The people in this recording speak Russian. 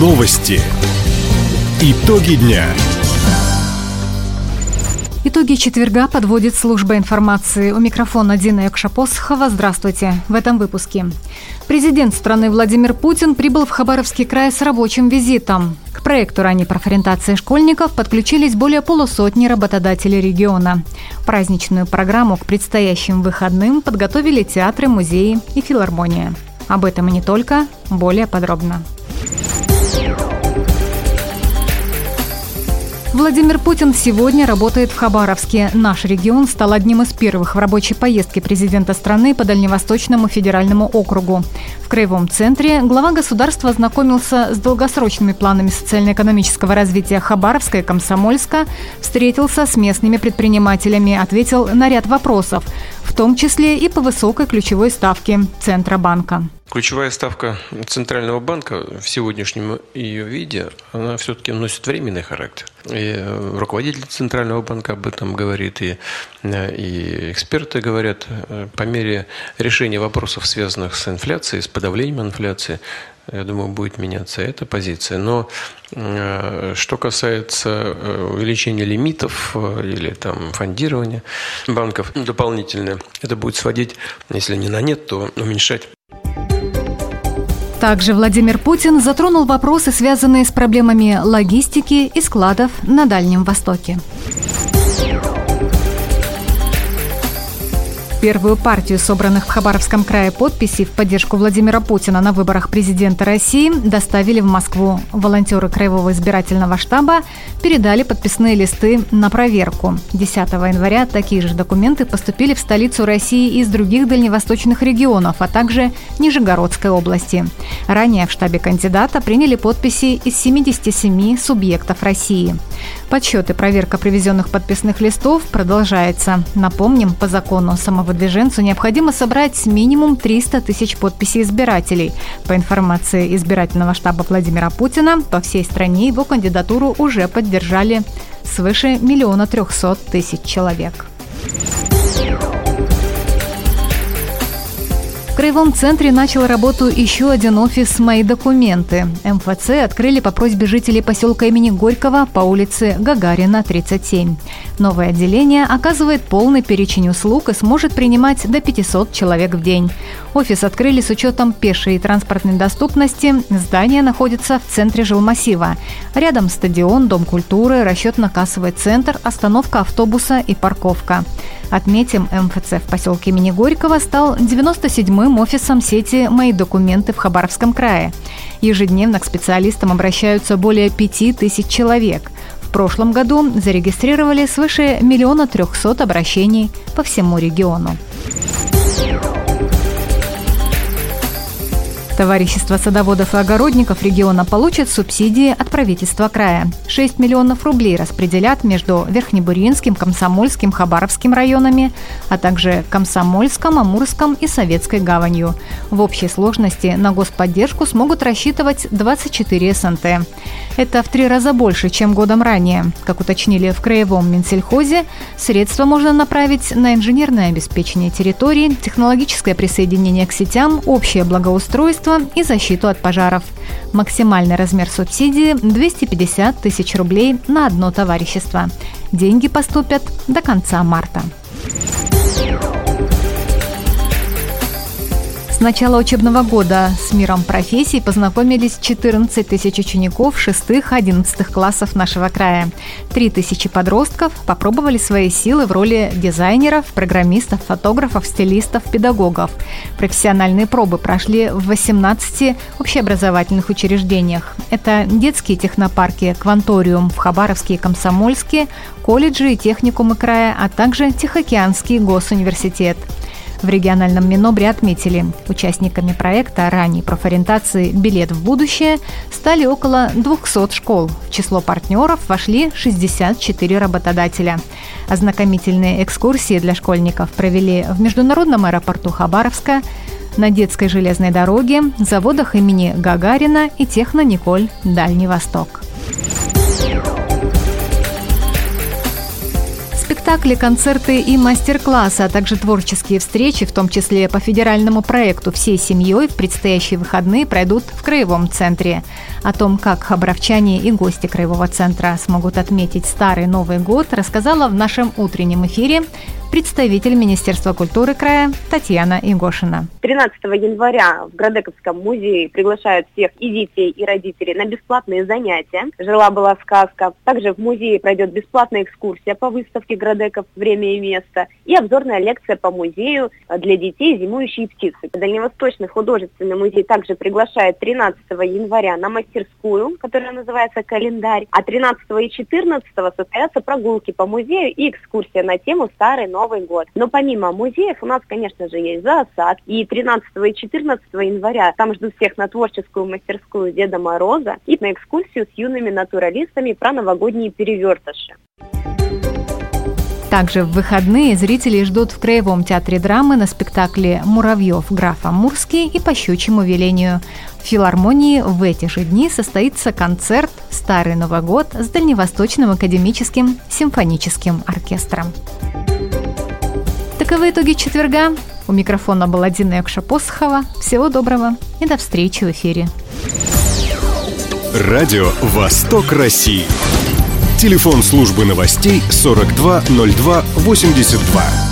Новости. Итоги дня. Итоги четверга подводит служба информации. У микрофона Дина Якшапосхова. Здравствуйте. В этом выпуске. Президент страны Владимир Путин прибыл в Хабаровский край с рабочим визитом. К проекту ранней профориентации школьников подключились более полусотни работодателей региона. Праздничную программу к предстоящим выходным подготовили театры, музеи и филармония. Об этом и не только, более подробно. Владимир Путин сегодня работает в Хабаровске. Наш регион стал одним из первых в рабочей поездке президента страны по Дальневосточному федеральному округу. В Краевом центре глава государства ознакомился с долгосрочными планами социально-экономического развития Хабаровска и Комсомольска, встретился с местными предпринимателями, ответил на ряд вопросов, в том числе и по высокой ключевой ставке Центробанка. Ключевая ставка Центрального банка в сегодняшнем ее виде, она все-таки носит временный характер. И э, руководитель Центрального банка об этом говорит, и, э, и эксперты говорят, э, по мере решения вопросов, связанных с инфляцией, с подавлением инфляции, я думаю, будет меняться эта позиция. Но что касается увеличения лимитов или там фондирования банков дополнительное, это будет сводить, если не на нет, то уменьшать также Владимир Путин затронул вопросы, связанные с проблемами логистики и складов на Дальнем Востоке. Первую партию собранных в Хабаровском крае подписей в поддержку Владимира Путина на выборах президента России доставили в Москву. Волонтеры Краевого избирательного штаба передали подписные листы на проверку. 10 января такие же документы поступили в столицу России из других дальневосточных регионов, а также Нижегородской области. Ранее в штабе кандидата приняли подписи из 77 субъектов России. Подсчет и проверка привезенных подписных листов продолжается. Напомним, по закону самовыдвиженцу необходимо собрать минимум 300 тысяч подписей избирателей. По информации избирательного штаба Владимира Путина, по всей стране его кандидатуру уже поддержали свыше миллиона трехсот тысяч человек. Краевом центре начал работу еще один офис «Мои документы». МФЦ открыли по просьбе жителей поселка имени Горького по улице Гагарина, 37. Новое отделение оказывает полный перечень услуг и сможет принимать до 500 человек в день. Офис открыли с учетом пешей и транспортной доступности. Здание находится в центре жилмассива. Рядом стадион, дом культуры, расчетно-кассовый центр, остановка автобуса и парковка. Отметим, МФЦ в поселке имени Горького стал 97-м офисом сети «Мои документы» в Хабаровском крае. Ежедневно к специалистам обращаются более 5 тысяч человек. В прошлом году зарегистрировали свыше миллиона трехсот обращений по всему региону. Товарищество садоводов и огородников региона получит субсидии от правительства края. 6 миллионов рублей распределят между Верхнебуринским, Комсомольским, Хабаровским районами, а также Комсомольском, Амурском и Советской гаванью. В общей сложности на господдержку смогут рассчитывать 24 СНТ. Это в три раза больше, чем годом ранее. Как уточнили в Краевом Минсельхозе, средства можно направить на инженерное обеспечение территории, технологическое присоединение к сетям, общее благоустройство строительство и защиту от пожаров. Максимальный размер субсидии – 250 тысяч рублей на одно товарищество. Деньги поступят до конца марта. С начала учебного года с миром профессий познакомились 14 тысяч учеников 6-11 классов нашего края. 3 тысячи подростков попробовали свои силы в роли дизайнеров, программистов, фотографов, стилистов, педагогов. Профессиональные пробы прошли в 18 общеобразовательных учреждениях. Это детские технопарки «Кванториум» в Хабаровске и Комсомольске, колледжи и техникумы края, а также Тихоокеанский госуниверситет. В региональном Минобре отметили, участниками проекта ранней профориентации «Билет в будущее» стали около 200 школ. В число партнеров вошли 64 работодателя. Ознакомительные экскурсии для школьников провели в международном аэропорту Хабаровска, на детской железной дороге, заводах имени Гагарина и Техно-Николь «Дальний Восток». Спектакли, концерты и мастер-классы, а также творческие встречи, в том числе по федеральному проекту «Всей семьей» в предстоящие выходные пройдут в Краевом центре. О том, как хабаровчане и гости Краевого центра смогут отметить Старый Новый год, рассказала в нашем утреннем эфире представитель Министерства культуры края Татьяна Игошина. 13 января в Градековском музее приглашают всех и детей, и родителей на бесплатные занятия. Жила-была сказка. Также в музее пройдет бесплатная экскурсия по выставке Градеков «Время и место» и обзорная лекция по музею для детей «Зимующие птицы». Дальневосточный художественный музей также приглашает 13 января на мастерскую, которая называется «Календарь», а 13 и 14 состоятся прогулки по музею и экскурсия на тему «Старый Новый год». Но помимо музеев у нас, конечно же, есть зоосад. И 13 и 14 января там ждут всех на творческую мастерскую Деда Мороза и на экскурсию с юными натуралистами про новогодние перевертыши. Также в выходные зрители ждут в Краевом театре драмы на спектакле «Муравьев графа Мурский» и «По щучьему велению». В филармонии в эти же дни состоится концерт «Старый Новый год» с Дальневосточным академическим симфоническим оркестром. Таковы итоги четверга. У микрофона была Дина Якша-Посохова. Всего доброго и до встречи в эфире. Радио «Восток России». Телефон службы новостей 420282.